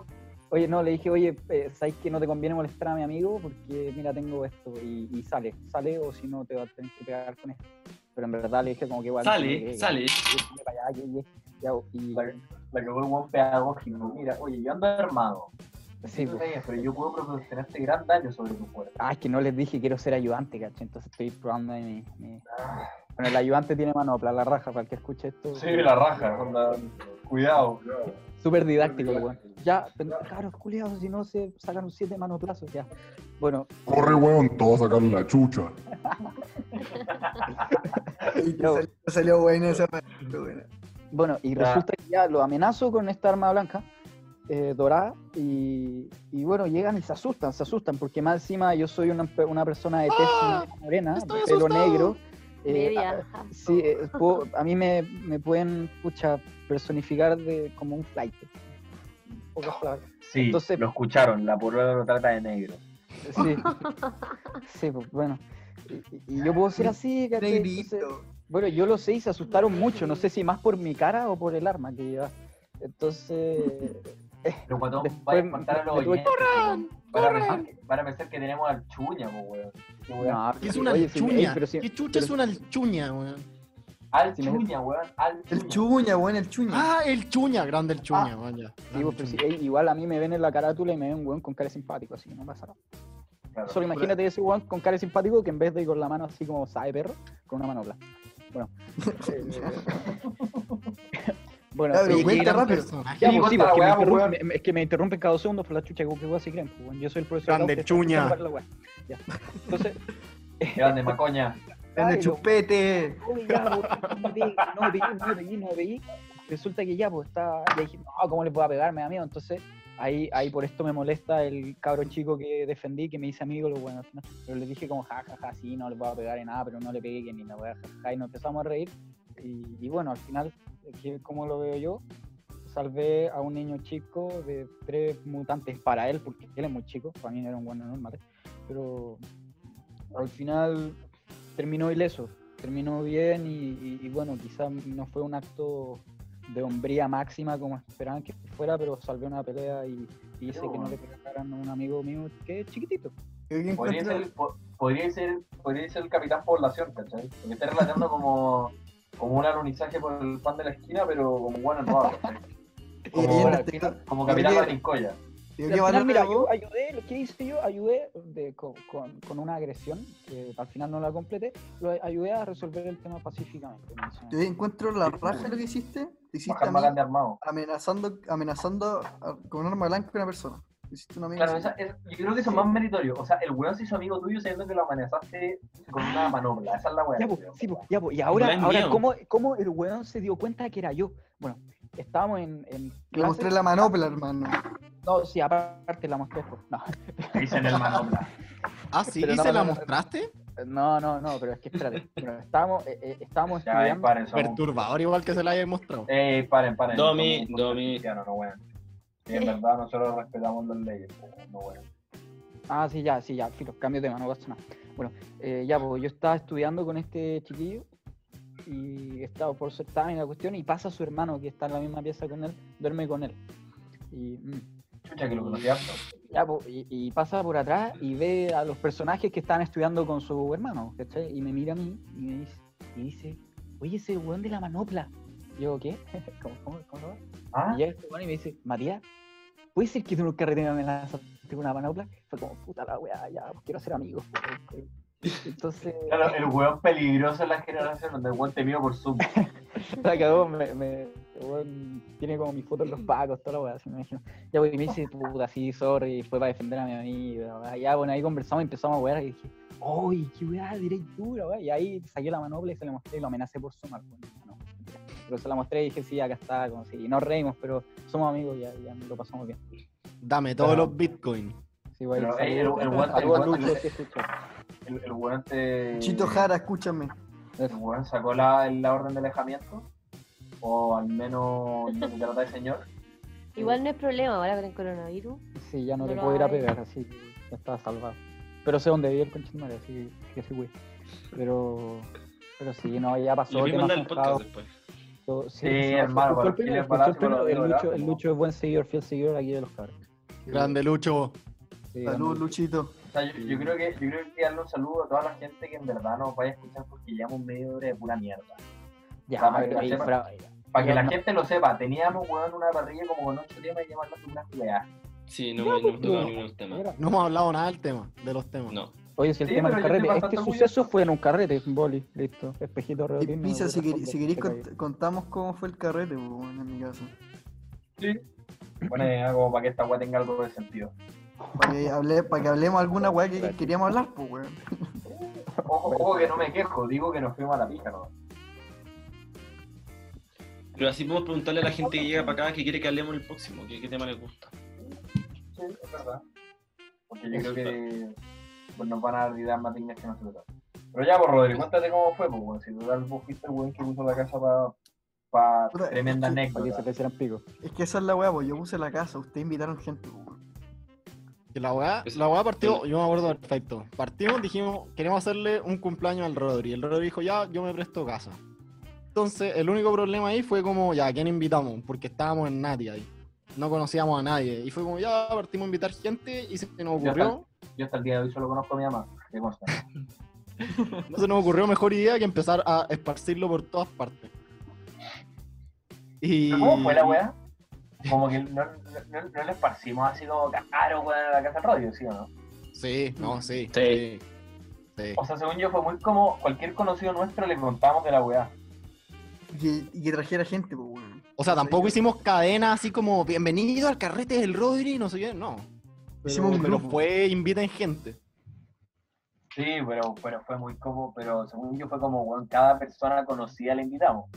Oye, no, le dije, oye, eh, ¿sabes que no te conviene molestar a mi amigo? Porque, mira, tengo esto. Y, y sale, sale o si no te vas a tener que pegar con esto. Pero en verdad le dije como que igual... Sale, que- sale. que- que para allá, que- que- ya, y, La, que fue un buen pedagógico. Mira, oye, yo ando armado. sí, pues. pero yo puedo proporcionarte gran daño sobre tu cuerpo. Ah, es que no les dije quiero ser ayudante, ¿cachai? Entonces estoy probando ahí mi... mi- Bueno, el ayudante tiene manopla, la raja, para el que escuche esto. Sí, la raja, onda. Cuidado. Súper didáctico, weón. Ya, pero, cabros culiados, si no se sacan siete manoplazos, ya. Bueno, Corre, weón, a sacar la chucha. Y te No. salió, salió buena esa buena. Bueno, y Ya. resulta que ya lo amenazo con esta arma blanca, eh, dorada, y, y bueno, llegan y se asustan, se asustan, porque más encima yo soy una, una persona de tez morena, de pelo asustado. negro. Eh, Media. a, sí, eh, puedo- a mí me, me pueden, pucha, personificar de, como un flight. Sí, Entonces- lo escucharon. La prueba lo trata de negro. Sí, sí pues bueno. Y, yo puedo ser así. Entonces, Negrito. Bueno, yo lo sé y se asustaron mucho, no sé si más por mi cara o por el arma que lleva. Entonces, Pero cuando Después a los. Van a, pensar, que- van a pensar que tenemos al chuña, po, weón. No, ¿Qué es una oye, si- ey, alchuña? pero si- ¿Qué chucha pero- es una alchuña, weón? Al si me- chuña, weón. Al El chuña, weón, el chuña. Ah, el chuña, grande el chuña, weón, ya. sí, Grande pero si- chuña. ey, igual a mí me ven en la carátula y me ven un weón con cara simpático, así que no pasa nada. Claro. Solo imagínate ese weón con cara simpático que en vez de ir con la mano así como sabe perro, con una manopla. Bueno. eh, bueno, Ya, pero cuenta rápido. es que me interrumpen cada dos segundos por la chucha, ¿qué weá se creen? Yo soy el profesor. Grande chuña. Ya. Entonces, Grande macoña. Grande chupete. No me pegué, no me pegué, no pegué. Resulta que ya, pues está, ya dije, no, ¿cómo le puedo pegar? Me da miedo. Entonces, ahí, ahí por esto me molesta el cabro chico que defendí, que me dice amigo, lo bueno, ¿no? pero le dije como ja, ja, ja, sí, no le voy a pegar en nada, pero no le pegué ni la voy a ja, ja, y nos empezamos a reír. Y, y bueno, al final, que- como lo veo yo, salvé a un niño chico de tres mutantes para él, porque él es muy chico, para mí era un bueno normal, pero al final terminó ileso, terminó bien y, y- y bueno, quizás no fue un acto de hombría máxima como esperaban que fuera, pero salvé una pelea y, y hice que no le pegaran a un amigo mío que es chiquitito. Podría ser, po- podría ser, podría ser el capitán población, ¿cachai? Porque está relatando como, como un alunizaje por el pan de la esquina, pero como bueno no. Y Como, en bueno, este- final- como Y que al final, mira, yo ayudé, lo que hice yo, ayudé de- con, con- con una agresión, que al final no la completé, lo ayudé a resolver el tema pacíficamente. Yo encuentro la raja de lo que hiciste. Te hiciste Bajar a más mí grande armado. amenazando, amenazando a- con un arma blanca a una persona. Te hiciste un amigo Claro, esa- es- yo creo que eso es más meritorio. O sea, el weón se hizo amigo tuyo sabiendo que lo amenazaste con una manopla. Esa es la weá. Ya, po, sí, po, ya, po. Y ahora, ahora. ¿cómo, ¿cómo el weón se dio cuenta que era yo? Bueno, estábamos en, en Le mostré la manopla, hermano. No, sí, aparte la mostré. pues, No, Dice en el manopla. Ah, sí, ¿y no, se no, la no, mostraste? no, no, no, pero es que espérate. Bueno, estábamos, eh, eh, estábamos Ya, estudiando. paren, somos- Perturbador igual que se la haya mostrado. Eh, paren, paren. Domi, somos Domi. cristiano, no weón. Y en verdad nosotros respetamos las leyes, no weón. Ah, sí, ya, sí, ya, filo, cambio de tema, no pasa nada. Bueno, eh, ya, pues yo estaba estudiando con este chiquillo y estaba por examen y la cuestión y pasa su hermano que está en la misma pieza con él, duerme con él. Y, mm, Chucha, que lo conocía harto. ya, pues, y, y pasa por atrás y ve a los personajes que están estudiando con su hermano, ¿cachai? Y me mira a mí y me dice, y dice oye, ese weón de la manopla. Y yo, ¿qué? ¿Cómo, cómo, cómo lo va? ¿Ah? Y llega este weón y me dice, Matías, ¿puede ser que tú en un carrete me amenazaste con una manopla? Fue como, puta la weá, ya, pues, quiero ser amigos. pues, Entonces, Claro, el weón peligroso en la generación donde el weón te miro por Zoom. la cagó, me, me- el weón tiene como mi foto en los pacos, toda la weá, así me imagino. Ya, pues, y me dice, puta, sí, sorry, fue para defender a mi amigo. Ya, bueno, ahí conversamos y empezamos a wear y dije, uy, qué weá, diré dura, weá. Y ahí saqué la manopla y se la mostré y lo amenacé por sumar. pues, no, pero se la mostré y dije, sí, acá está, como si, y nos reímos, pero somos amigos, ya, ya lo pasamos bien. Dame todos Pero- los bitcoins. Sí, güey, ey, el- el weón- el. El, el te. Chito Jara, escúchame. El weón sacó la, la orden de alejamiento. O al menos no se trata de señor. Igual no es problema ahora con el coronavirus. Sí, ya no, lo puedo ir a pegar, así que ya está salvado. Pero sé dónde vive el conchetumare, así que sí, güey. Pero, pero sí, no, ya pasó. Le vimos temas el podcast zanjados, Sí, no, hermano, fue el para el el Lucho, el Lucho es buen seguidor, fiel seguidor aquí de los cabros. Grande Lucho. Sí, Salud. Luchito. O sea, yo, yo creo que yo creo que darle un saludo a toda la gente que en verdad nos vaya a escuchar porque llevamos medio hora de pura mierda. Ya, Vamos, pero ahí, que Para que la no. gente lo sepa, teníamos weón una parrilla como con ocho temas y llamarla una weá. Sí, no, Ya, me- no hemos pues, temas. No hemos hablado nada del tema, de los temas. No. Oye, si el Sí, tema del carrete, este suceso fue en un carrete, boli, listo, espejito Y redotín. Pisa, si, quer- si queréis cont- contamos cómo fue el carrete, bueno, en mi casa. Sí. Bueno, algo para que esta weá tenga algo de sentido. Para que, hable- para que hablemos alguna weá que queríamos hablar, pues, weón. Ojo, ojo que no me quejo, digo que nos fuimos a la pija, ¿no? Pero así podemos preguntarle a la gente que llega para acá que quiere que hablemos el próximo, qué, qué tema les gusta. Sí, es verdad. Porque yo creo que pues, nos van a dar ideas más dignas que nosotros. Pero ya, pues, Rodri, cuéntate cómo fue, pues. Si total vos fuiste el weón que puso la casa para pa tremenda es que- Para que se anécdota. le hicieran pico. Es que esa es la weá, pues yo puse la casa, ustedes invitaron gente, pues, la weá, la weá partió, yo me acuerdo perfecto. Partimos, dijimos, queremos hacerle un cumpleaños al Rodri. El Rodri dijo, ya, yo me presto casa. Entonces, el único problema ahí fue como, ya, ¿a quién invitamos? Porque estábamos en Nati ahí. No conocíamos a nadie. Y fue como, ya, partimos a invitar gente y se nos Ya ocurrió, Yo hasta el día de hoy solo conozco a mi mamá. ¿Qué consta? no se nos ocurrió mejor idea que empezar a esparcirlo por todas partes. Y... ¿Pero ¿Cómo fue la weá? Como que no, no, no le esparcimos así como caro, weón, a la casa del radio, ¿sí o no? Sí, no, sí. Sí. Sí. sí. O sea, según yo fue muy como cualquier conocido nuestro le contamos de la weá. Y que, y que trajera gente, pues, weón. O sea, tampoco hicimos cadena así como, bienvenido al carrete del Rodri, no sé qué, no. Pero, Hicimos un pero grupo. fue, inviten gente. Sí, pero, pero fue muy como, pero según yo fue como, weón, cada persona conocida le invitamos.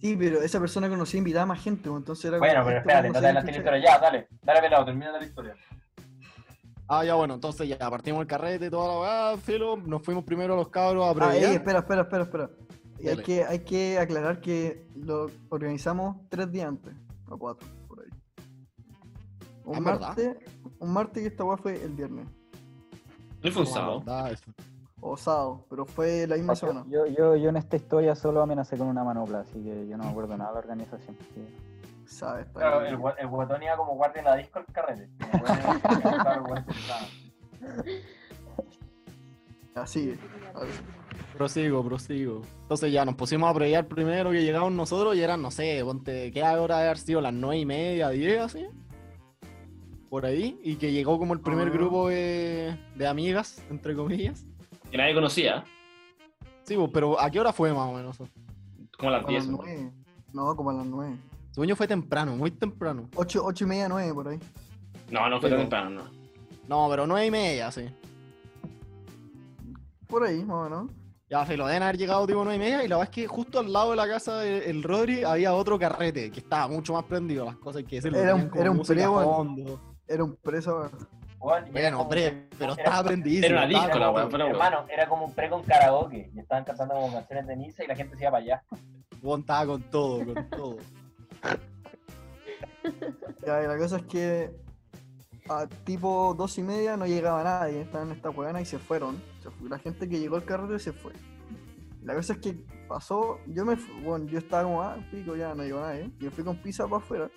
Sí, pero esa persona conocía invitaba a más gente, entonces era Bueno, como, pero espérate, no te adelantes la historia. Ya, dale, dale pelado, termina la historia. Ah, ya bueno, entonces ya partimos el carrete y toda la weá, filo, nos fuimos primero a los cabros a Ah, ey, prever. espera, espera, espera, espera. Y hay Dale. que, hay que aclarar que lo organizamos tres días antes, o cuatro. Un Ah, ¿verdad? martes, un martes y esta weá fue el viernes, No fue un sábado. Da eso. o sábado, pero fue la misma semana. Yo, yo, yo en esta historia solo amenacé con una manopla, así que yo no me acuerdo nada de la organización. sí. ¿Sabes? Claro, el, gua- el guatón iba como guardia en la disco el carrete. Así. Prosigo, prosigo. Entonces ya nos pusimos a prever primero que llegamos nosotros y eran, no sé, ponte, ¿qué hora de haber sido? Las nueve y media, diez, así. Por ahí. Y que llegó como el primer Ah. grupo de, de amigas, entre comillas. Que nadie conocía. Sí, pues, pero ¿a qué hora fue más o menos? Como a las Como a 10. las nueve. No, como a las nueve. Sueño fue temprano, muy temprano. Ocho, ocho y media, nueve por ahí. No, no fue Pero- temprano, no. No, pero nueve y media, sí. Por ahí, más o menos. Ya, filo, deben haber llegado tipo nueve y media y la verdad es que justo al lado de la casa del Rodri había otro carrete que estaba mucho más prendido, las cosas que decirlo. Era un- era un Era un preso. Bueno, pre, pero era- estaba prendidísimo. Era una disco weón. Hermano, era como un pre con karaoke. Y estaban cantando como canciones de Nisa y la gente se iba para allá. Weón, estaba con todo, con todo. Ya, y la cosa es que a tipo dos y media no llegaba nadie, estaban en esta huevana y se fueron. Se fue. La gente que llegó al carrete se fue. La cosa es que pasó, yo me fu- bueno, yo estaba como, ah, pico, ya no llegó nadie. Y me fui con pizza para afuera,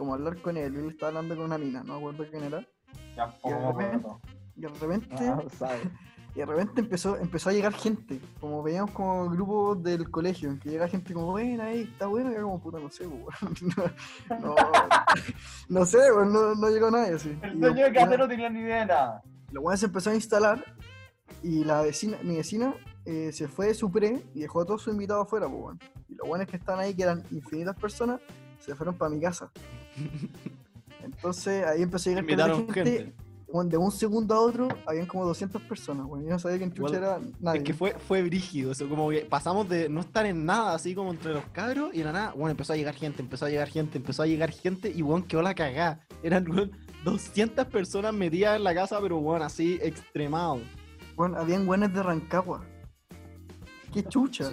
como hablar con él, y él estaba hablando con una mina, no me acuerdo quién era. Ya. Y de repente, Ah, sabe. y de repente empezó, empezó a llegar gente, como veíamos como grupos del colegio, en que llega gente como, ven ahí, está bueno, y era como, puta, no sé, no, no, no sé, weón, no, no llegó nadie así. El dueño de casa no tenía ni idea de nada. Los weones se empezó a instalar y la vecina, mi vecina eh, se fue de su pre y dejó a todos sus invitados afuera, pues. Y los buenos que están ahí, que eran infinitas personas, se fueron para mi casa. Entonces ahí empezó a llegar Invitaron gente. de un segundo a otro habían como 200 personas, weón. Yo no sabía que en Chucha era nadie. Es que fue, fue brígido, eso, como que pasamos de no estar en nada, así como entre los cabros, y de la nada, bueno, empezó a llegar gente, empezó a llegar gente, empezó a llegar gente, y bueno, quedó la cagada. Eran weón, 200 personas metidas en la casa, pero bueno, así extremado. Weón, habían buenas de Rancagua. Qué chucha.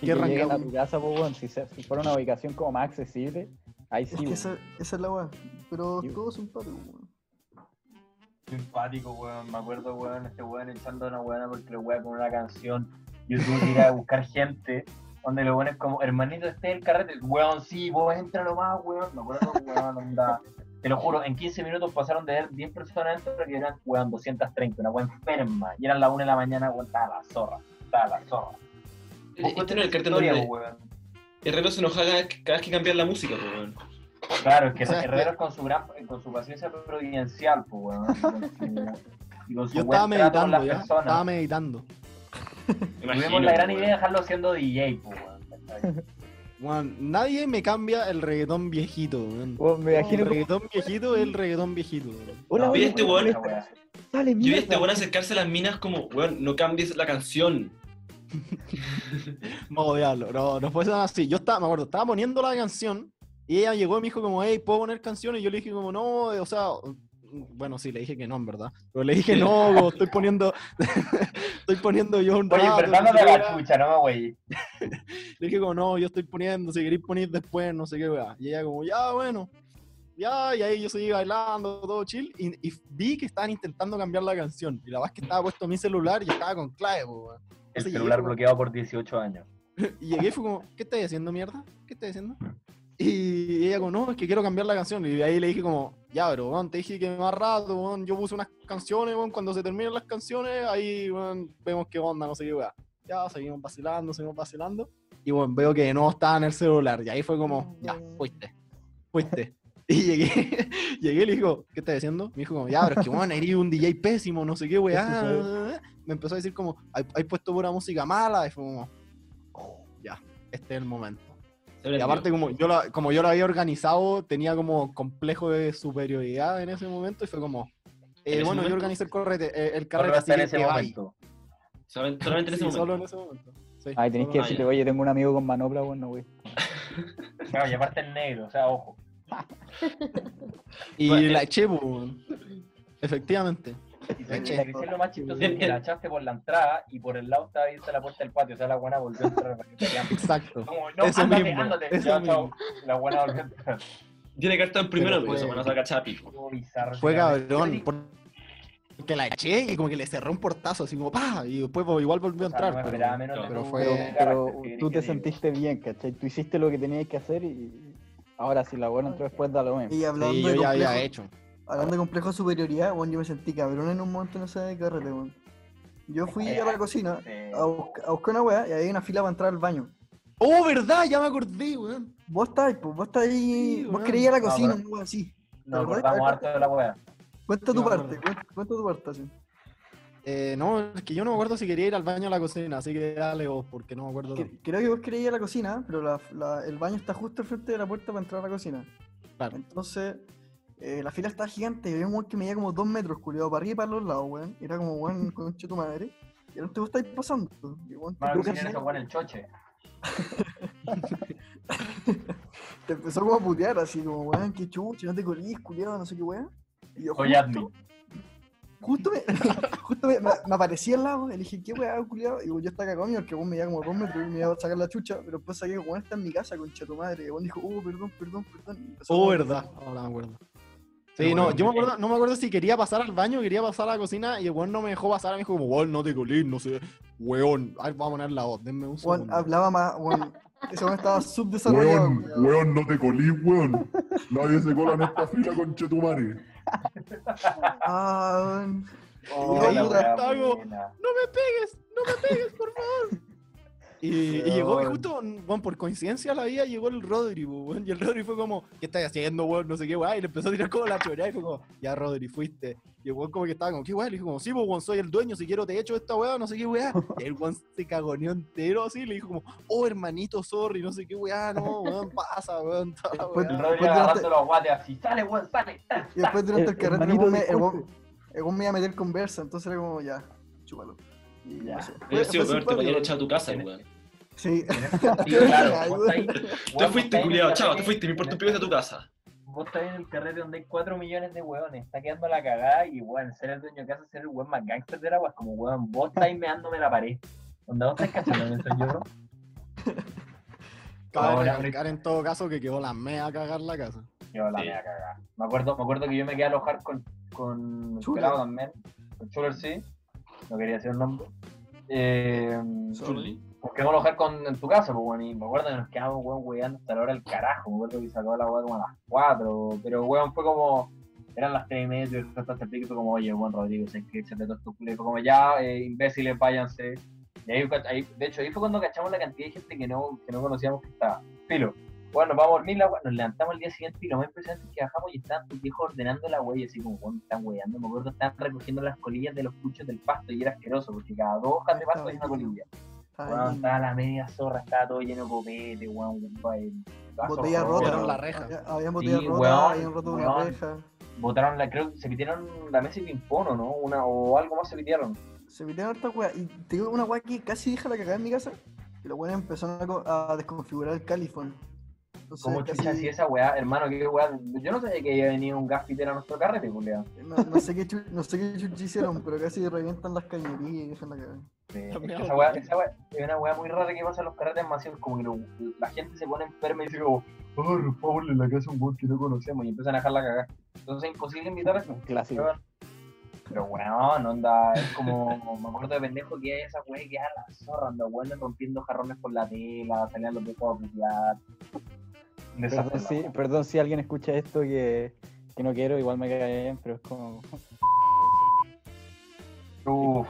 Si ¿Qué que lleguen a tu casa, pues, weón, si, se- si fuera una ubicación como más accesible, ahí Es sí, que weón. esa, esa es la weá. Pero Sí. todo simpático, weón. Simpático, weón. Me acuerdo, weón, este weón echando a una weona porque lo weón con una canción. Yo tuve que ir a buscar gente. Donde lo bueno es como, hermanito, este es el carrete. Weón, sí, vos entra nomás, weón. Me acuerdo, weón, onda. Te lo juro, en 15 minutos pasaron de ver 10 personas dentro que eran, weón, 230. Una weón enferma. Y eran las 1 de la mañana, weón, estaba la zorra. Estaba la zorra. Vos Este no es el cartel historia, donde weón. Herrero se enoja cada vez cada vez que cambian la música, pues, weón. Claro, es que Herrero con su gran, con su paciencia providencial, pues, weón. y con su- Yo buen estaba meditando, las ya, personas. estaba meditando. Imagino, Tuvimos la gran idea de dejarlo siendo DJ, pues, weón. nadie me cambia el reggaetón viejito, weón. Me El imagino como, reggaetón viejito es el reggaetón viejito, weón. hola, No, Oye, este weón- Yo vi a este weón acercarse a las minas como, weón, no cambies la canción. Vamos a odiarlo. No, no fue así. Yo estaba, me acuerdo, estaba poniendo la canción y ella llegó y me dijo como, hey, ¿puedo poner canciones? Y yo le dije como, no, o sea, bueno, sí, le dije que no, en verdad. Pero le dije, no, estoy poniendo, estoy poniendo yo un Oye, qué la weá". chucha, no güey. Le dije como, no, yo estoy poniendo, si queréis poner después, no sé qué, weá. Y ella como, ya, bueno. Ya, y ahí yo seguí bailando, todo chill, y, y vi que estaban intentando cambiar la canción. Y la verdad es que estaba puesto mi celular y estaba con clave, weón. El celular llegué, bloqueado por 18 años. Y llegué y fue como, ¿qué estás haciendo, mierda? ¿Qué estás haciendo? Y ella como, no, es que quiero cambiar la canción. Y ahí le dije como, ya, pero, weón, te dije que más rato, weón, yo puse unas canciones, cuando se terminen las canciones, ahí, vemos qué onda, no sé qué, weón. Ya, seguimos vacilando, seguimos vacilando. Y, bueno, veo que no estaba en el celular. Y ahí fue como, ya, fuiste, fuiste. Y llegué, llegué y le dijo, ¿qué estás haciendo? Me dijo como, ya, pero es que, weón, eres un DJ pésimo, no sé qué, weón. Me empezó a decir como, ¿hay, hay puesto pura música mala? Y fue como, "Oh, ya, este es el momento. Y aparte, como yo, la, como yo lo había organizado, tenía como complejo de superioridad en ese momento y fue como, eh, bueno, yo organicé el, correte, eh, el carrete, así en que ese que momento. Solamente, solamente en ese Sí, momento. solo en ese momento. Sí, Ay, tenés que Ah, decirle, oye, tengo un amigo con manopla, bueno, güey. Claro, y aparte es negro, o sea, ojo. Y Bueno, la eh. eché, weón. Efectivamente. Y se lo más chistoso es que la echaste por la entrada y por el lado estaba abierta la puerta del patio. O sea, la buena volvió a entrar que. Exacto. Como, no, Eso ándate, mismo, ándate. eso Ya, chao. La buena volvió a entrar. Tiene que estar en primero, Pero porque se van a sacar bizarro. Fue cabrón. Porque la eché y como que le cerró un portazo, así como ¡pah! Y después pues, igual volvió a O sea, entrar. no pero- menos pero tu fue- Pero ¿qué querés tú que te sentiste bien, ¿cachai? Tú hiciste lo que tenías que hacer y ahora si la buena entró después da lo mismo. Y hablando Sí, de yo ya había hecho. Hablando de complejo de superioridad, bueno, yo me sentí cabrón en un momento en ese carrete, weón. Yo fui a la cocina Sí. a, busca- a buscar una weá y había una fila para entrar al baño. ¡Oh, verdad! Ya me acordé, weón. Vos estáis, pues, vos estáis ahí, Sí, vos weón. querías ir a la No, cocina, pero- una weá así. Nos acordamos harto de la wea. Cuenta Sí, tu parte, cuenta, cuenta tu parte, así. Eh, no, es que yo no me acuerdo si quería ir al baño o a la cocina, así que dale vos, porque no me acuerdo. Que- Creo que vos querías ir a la cocina, pero la- la- el baño está justo al frente de la puerta para entrar a la cocina. Claro. Entonces, eh, la fila estaba gigante y había un weón que medía como dos metros, culiado, para arriba y para los lados, weón. Era como, weón, conche tu madre. Y ahora te vos estáis pasando. Y el weón te, que ese weón el choche. te empezó como a putear, así como, weón, qué chucha, no te colís, culiado, no sé qué weón. Y yo Soy justo, me, justo me, me- me aparecía al lado, le dije, ¿qué weón, culiado? Y yo estaba cagado, porque weón medía como dos metros y me iba a sacar la chucha, pero después saqué, weón, está en mi casa, concha tu madre. Y weón dijo, oh, perdón, perdón, perdón. y Oh, verdad. Ahora me acuerdo. Sí, no, yo me eh. acuerdo, no me acuerdo si quería pasar al baño quería pasar a la cocina y el weón no me dejó pasar, me dijo como, weón, no te colís, no sé, weón. Ay, vamos a poner la voz, denme un Weón, hablaba más, weón. Ese weón estaba subdesarrollado. Weón, weón, no te colís, weón. Nadie se cola en esta fila con Chetumare. Ah, weón. Oh, no me pegues, no me pegues, por favor. Y, y llegó, y Weón. justo, bueno, por coincidencia la vida llegó el Rodri, weón, y el Rodri fue como, ¿qué estás haciendo, weón? No sé qué, weón, y le empezó a tirar como la choreada y fue como, ya, Rodri, fuiste. Y el weón como que estaba como, ¿qué weón? Le dijo como, sí, pues, weón, soy el dueño, si quiero te echo esta weá, no sé qué weá. Y el weón se cagoneó entero así, y le dijo como, oh, hermanito, sorry, no sé qué weá, no, weón, pasa, weón, toda la Después- El weá". Rodri agarrando los guates así. Sale, weón, sale. Y después durante el carrete el weón me, el weón- disculpe. el weón me iba a meter conversa, entonces era como, ya, chúpalo. Ya. Hubiera sido peor, te podían echar a tu casa, weón. Sí. Sí, claro, vos ahí- Te fuiste, en culiado, chao, te fuiste, me importa un de tu casa. Vos estás en el carrete donde hay 4 millones de hueones, está quedando la cagada y weón, ser el dueño de casa, ser el weón más gangster de la es como weón, vos estáis meándome la pared. Donde vos estás cachando eso yo. Cabe recalcar en todo caso que quedó la mea a cagar la casa. Yo la Sí. mea cagada. Me acuerdo, me acuerdo que yo me quedé a alojar con, con Chuler. pelado también, con Chuler sí, no quería decir el nombre. Eh, Nos quedamos a alojar con, en tu casa, pues bueno, y me acuerdo que nos quedamos weón weando hasta la hora del carajo, me acuerdo que se acabó la weá como a las 4, pero weón fue como, eran las 3 y media, y hasta el pico fue como, oye, Juan Rodrigo, sé que se te todo esto fue como ya, eh, imbéciles, váyanse. Y ahí, ahí- de hecho, ahí fue cuando cachamos la cantidad de gente que no, que no conocíamos que estaba. Filo. Bueno, nos vamos a dormir, la wea- nos levantamos el día siguiente y lo más impresionante es que bajamos y estaban tus viejos ordenando la huella, así como, bueno, están weyando. Me acuerdo que estaban recogiendo las colillas de los puchos del pasto y era asqueroso, porque cada dos hojas de pasto hay una colilla. Estaba la media zorra, estaba todo lleno de copete, weón, Botella rota. La reja. Había, había botella Sí, rota, weón, habían roto una reja. Botaron la, creo que se pitieron la mesa y ping-pong, ¿o ¿no? Una, o algo más se pitieron. Se metieron harta weá. Y te digo una weá que casi deja la cagada en mi casa. Y los weones empezaron a desconfigurar el califón. Entonces, Como chucha casi- así esa weá, hermano, que weá. Yo no sabía que había venido un gaffiter a nuestro carrete, culiao. no, no sé qué chu- no sé qué chucha hicieron, pero casi revientan las cañerías y dejan la cagada. Sí, es También que algo esa weá, esa weá es una weá muy rara que pasa en los carretes masivos, como que lo- la gente se pone enferma y dice como, oh, rompámosle en la casa a un weón que no conocemos y empiezan a dejar la cagada. Entonces es imposible invitar a eso. Un clásico. Weón. Pero weón, onda, es como, me acuerdo de pendejo que hay esa weá que a la zorra, anda weón rompiendo jarrones por la tela, salían los viejos a putear. Perdón si, la perdón si alguien escucha esto que, que no quiero, igual me cae bien, pero es como. Uf,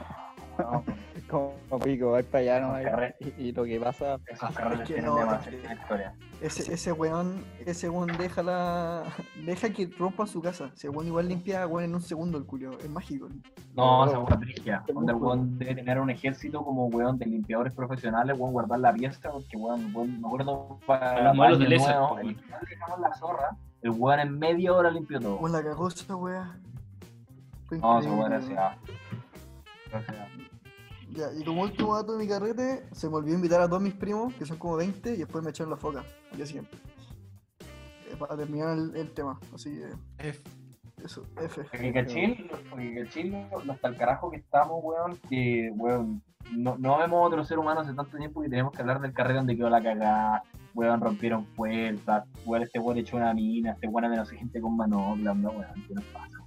no, como pico, va para allá ¿no? Y, y lo que pasa, esos carretes que tienen no, demasiada historia. Ese, ese weón, ese weón deja la. deja que rompan su casa. Si el weón igual limpia weón en un segundo el culio. Es mágico. No, esa weá brigia. Donde el weón debe tener un ejército como weón de limpiadores profesionales, weón, guardar la pieza, porque weón, weón, me acuerdo para Los modelos de Lesa, nuevo, el weón. la zorra, el weón en media hora limpió todo. Weón la cagó esa weá. No, esa weón weón. gracias. Gracias. Ya, y como último dato de mi carrete, se me olvidó invitar a todos mis primos, que son como 20, y después me echaron la foca al día siguiente. Eh, para terminar el, el tema. Así que, F. eso, F. Porque cachín, porque cachín, hasta el carajo que estamos, weón, que, weón, no, no vemos otro ser humano hace tanto tiempo que tenemos que hablar del carrete donde quedó la cagada, weón, rompieron puertas, weón, este weón echó una mina, este weón amenazó gente con manopla, no, weón, ¿qué nos pasa?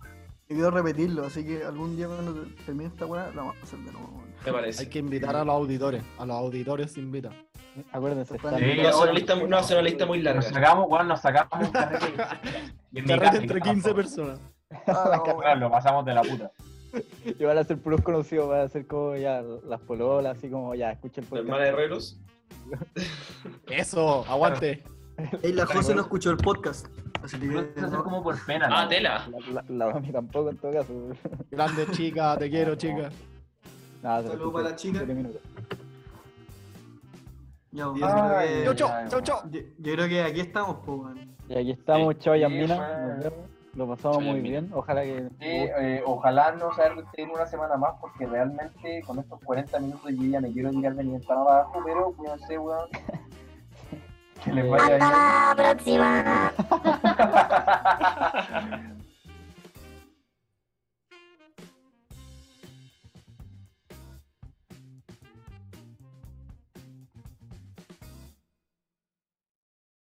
Y quiero repetirlo, así que algún día cuando termine esta weá, la vamos a hacer de nuevo. Me parece. Hay que invitar a los auditores. A los auditores se invita. Acuérdense, está Sí, No una lista, no ser una lista muy Nos larga. sacamos, weón, nos sacamos un carrete. y en mi Carrete casa- entre 15 personas. Ah, no, lo pasamos de la puta. Y van a ser puros conocidos, van a ser como ya las pololas, así como ya, escucha el La podcast. hermana de Relos. Eso, aguante. Ey, la José no escuchó el podcast. Así que. Hacer como por pena. Ah, tela. La, la, la mami tampoco en todo caso. Grande chica, te quiero, chica. Nada, se Saludos para la chica. Ya, yo, Ay, creo Chau, que, chau, chau, chau. yo, yo creo que aquí estamos, pues, weón. Y aquí estamos, Sí. chao nos vemos. Lo pasamos muy bien. Ojalá que. Sí, eh, ojalá no usted en una semana más, porque realmente con estos 40 minutos yo ya me quiero tirar de mi tan abajo, pero cuídense, weón. Que Hasta la próxima.